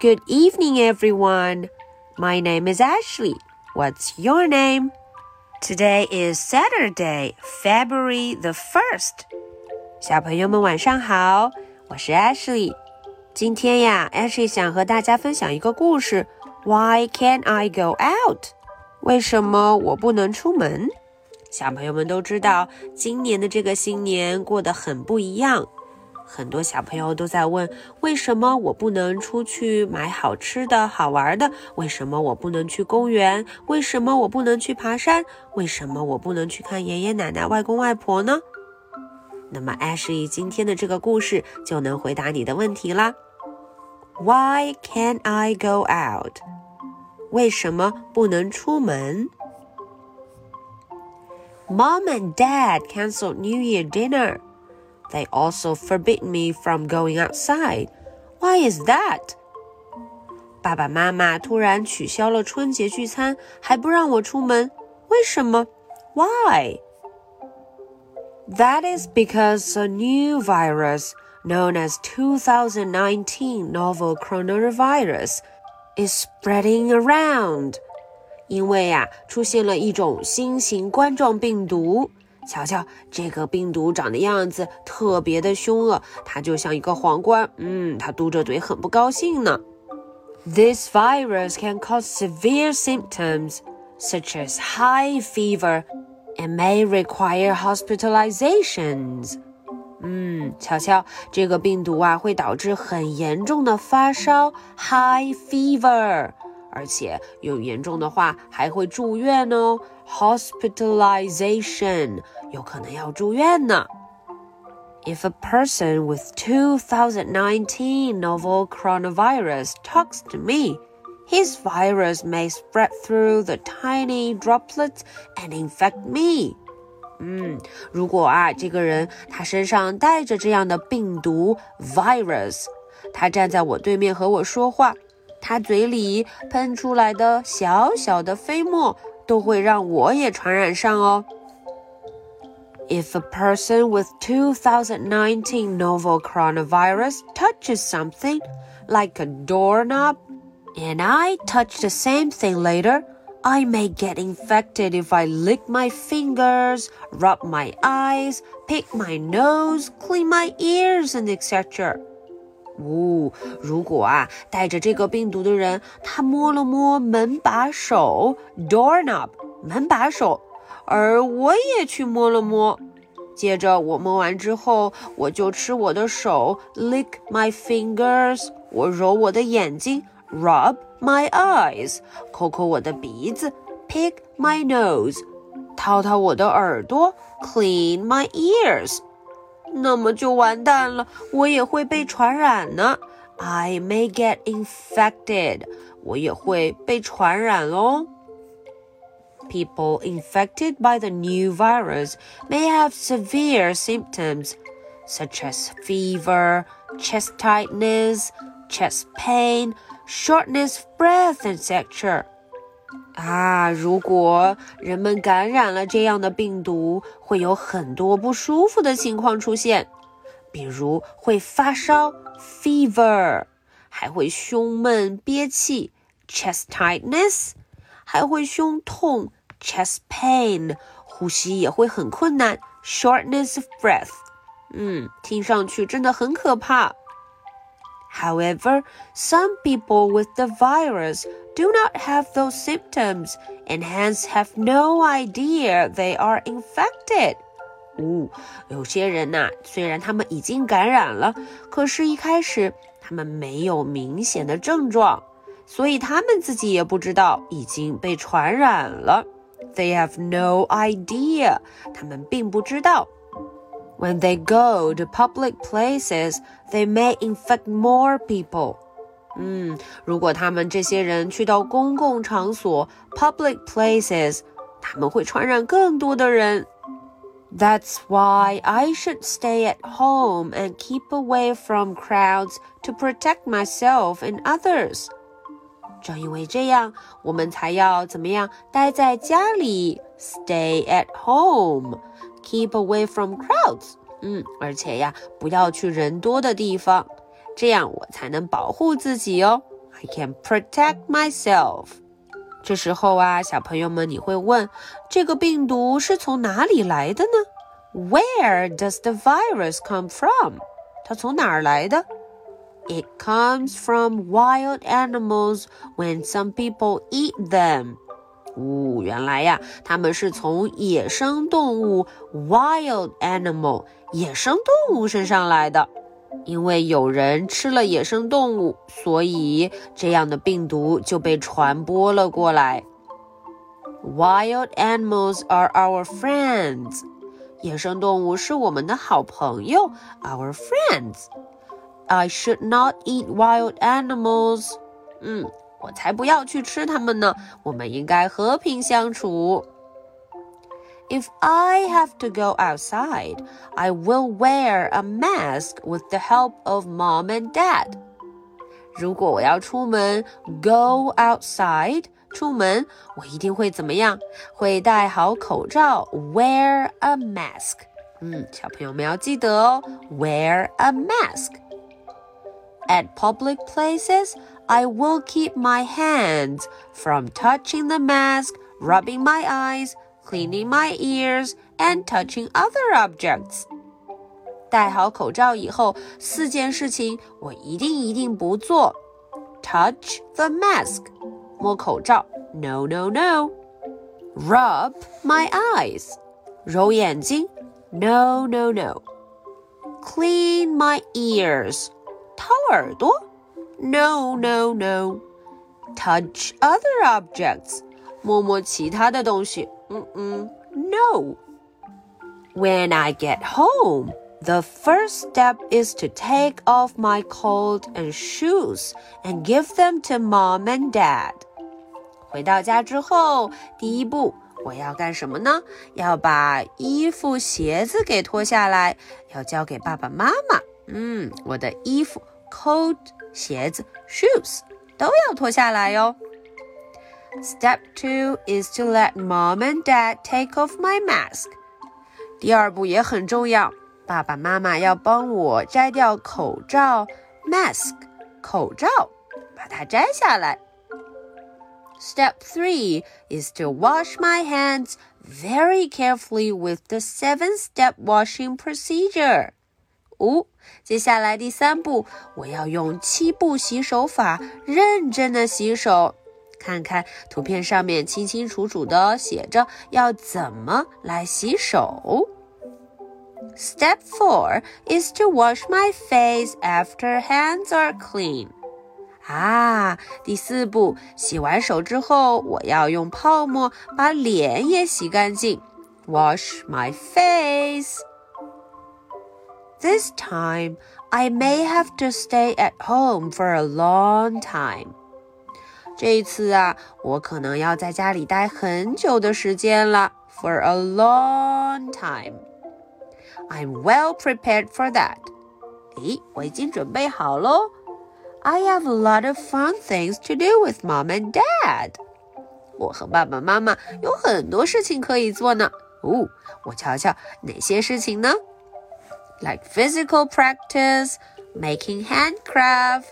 Good evening, everyone. My name is Ashley. What's your name? Today is Saturday, February the 1st. 小朋友们晚上好，我是 Ashley。今天呀，Ashley 想和大家分享一个故事。Why can't I go out？为什么我不能出门？小朋友们都知道，今年的这个新年过得很不一样。 很多小朋友都在问：为什么我不能出去买好吃的好玩的？为什么我不能去公园？为什么我不能去爬山？为什么我不能去看爷爷奶奶、外公外婆呢？那么，Ashley 今天的这个故事就能回答你的问题啦。Why can't I go out？为什么不能出门？Mom and Dad canceled New Year dinner. They also forbid me from going outside. Why is that? 爸爸妈妈突然取消了春节聚餐，还不让我出门，为什么？Why? That is because a new virus known as 2019 novel coronavirus is spreading around. 因为呀、啊，出现了一种新型冠状病毒。 瞧瞧，这个病毒长的样子特别的凶恶，它就像一个皇冠。嗯，它嘟着嘴，很不高兴呢。This virus can cause severe symptoms such as high fever and may require hospitalizations. 嗯，瞧瞧，这个病毒啊会导致很严重的发烧 （high fever），而且有严重的话还会住院哦。hospitalization 有可能要住院呢。If a person with 2019 novel coronavirus talks to me, his virus may spread through the tiny droplets and infect me. 嗯，如果啊，这个人他身上带着这样的病毒 virus，他站在我对面和我说话，他嘴里喷出来的小小的飞沫 都会让我也传染上哦。If a person with 2019 novel coronavirus touches something, like a doorknob, and I touch the same thing later, I may get infected if I lick my fingers, rub my eyes, pick my nose, clean my ears, and etc. 哦，如果啊带着这个病毒的人，他摸了摸门把手 （doorknob） 门把手，而我也去摸了摸，接着我摸完之后，我就吃我的手 （lick my fingers），我揉我的眼睛 （rub my eyes），抠抠我的鼻子 （pick my nose），掏掏我的耳朵 （clean my ears）。那么就完蛋了，我也会被传染呢。I may get infected，我也会被传染喽。People infected by the new virus may have severe symptoms such as fever, chest tightness, chest pain, shortness of breath, etc. 啊，如果人们感染了这样的病毒，会有很多不舒服的情况出现，比如会发烧 （fever），还会胸闷憋气 （chest tightness），还会胸痛 （chest pain），呼吸也会很困难 （shortness of breath）。嗯，听上去真的很可怕。However, some people with the virus do not have those symptoms and hence have no idea they are infected. 哦，有些人呐、啊，虽然他们已经感染了，可是一开始他们没有明显的症状，所以他们自己也不知道已经被传染了。They have no idea，他们并不知道。 When they go to public places, they may infect more people. 嗯，如果他们这些人去到公共场所 （public places），他们会传染更多的人。That's why I should stay at home and keep away from crowds to protect myself and others. 正因为这样，我们才要怎么样？待在家里，stay at home, keep away from crowds. 嗯，而且呀，不要去人多的地方。这样我才能保护自己哦， I can protect myself. 这时候啊，小朋友们，你会问，这个病毒是从哪里来的呢？Where does the virus come from？它从哪儿来的？It comes from wild animals when some people eat them. 哦，原来呀，它们是从野生动物 （wild animal） 野生动物身上来的。因为有人吃了野生动物，所以这样的病毒就被传播了过来。Wild animals are our friends。野生动物是我们的好朋友，our friends。I should not eat wild animals。嗯，我才不要去吃它们呢。我们应该和平相处。If I have to go outside, I will wear a mask with the help of mom and dad. 如果我要出门，go outside，出门，我一定会怎么样？会戴好口罩，wear a mask。嗯，小朋友们要记得哦，wear a mask。At public places, I will keep my hands from touching the mask, rubbing my eyes, cleaning my ears, and touching other objects. 戴好口罩以后，四件事情我一定一定不做。Touch the mask，摸口罩，No No No。Rub my eyes，揉眼睛，No No No。Clean my ears，掏耳朵 ，No No No。Touch other objects，摸摸其他的东西。Mm-mm, no. When I get home, the first step is to take off my coat and shoes and give them to mom and dad. 回到家之后，第一步我要干什么呢？要把衣服、鞋子给脱下来，要交给爸爸妈妈。嗯，我的衣服 coat、 鞋子 shoes 都要脱下来哟。Step two is to let mom and dad take off my mask. 第二步也很重要，爸爸妈妈要帮我摘掉口罩 mask 口罩，把它摘下来。Step three is to wash my hands very carefully with the seven-step washing procedure. 五， 接下来第三步，我要用七步洗手法，认真的洗手。看看图片上面清清楚楚的写着要怎么来洗手。Step four is to wash my face after hands are clean. 啊，第四步，洗完手之后，我要用泡沫把脸也洗干净。Wash my face. This time, I may have to stay at home for a long time. 这一次啊，我可能要在家里待很久的时间了，for a long time. I'm well prepared for that. 诶，我已经准备好喽。I have a lot of fun things to do with mom and dad. 我和爸爸妈妈有很多事情可以做呢。哦，我瞧瞧哪些事情呢 ？Like physical practice, making handcraft,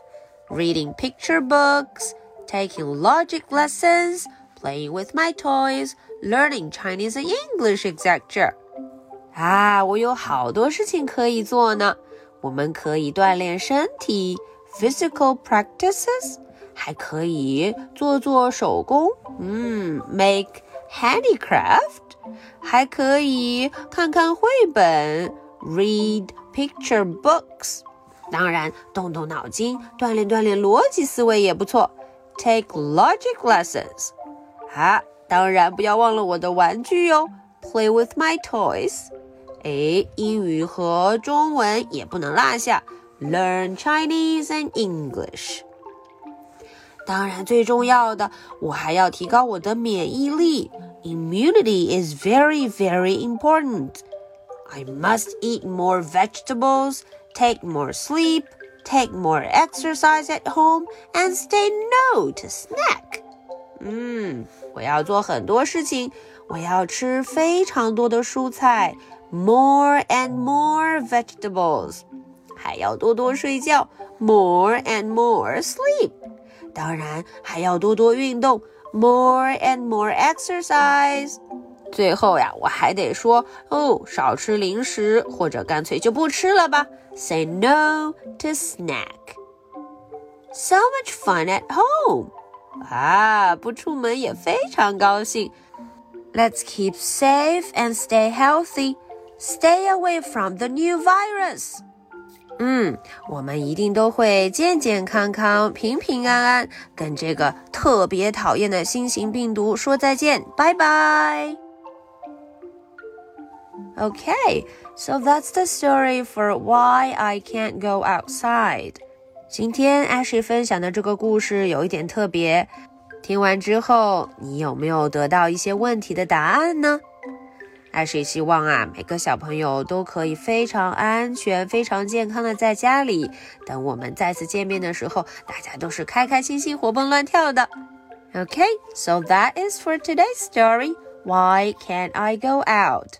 reading picture books taking logic lessons, playing with my toys, learning Chinese and English, etc. 啊，我有好多事情可以做呢。我们可以锻炼身体 （physical practices），还可以做做手工，嗯，make handicraft，还可以看看绘本 （read picture books）。当然，动动脑筋，锻炼锻炼逻辑思维也不错。take logic lessons. 啊，当然不要忘了我的玩具哟，play with my toys。哎，英语和中文也不能落下，learn Chinese and English。当然，最重要的，我还要提高我的免疫力。Immunity is very, very important. I must eat more vegetables, take more sleep, take more exercise at home, and say no to snack. 嗯，我要做很多事情，我要吃非常多的蔬菜，more and more vegetables，还要多多睡觉，more and more sleep。 当然还要多多运动，more and more exercise。 最后呀，我还得说哦，少吃零食，或者干脆就不吃了吧。Say no to snack. So much fun at home. 啊，不出门也非常高兴。Let's keep safe and stay healthy. Stay away from the new virus. 嗯，我们一定都会健健康康、平平安安，跟这个特别讨厌的新型病毒说再见，拜拜。Okay, so that's the story for why I can't go outside. 今天 Ashy 分享的这个故事有一点特别，听完之后，你有没有得到一些问题的答案呢？Ashy 希望啊，每个小朋友都可以非常安全、非常健康的在家里。等我们再次见面的时候，大家都是开开心心、活蹦乱跳的。Okay, so that is for today's story. Why can't I go out?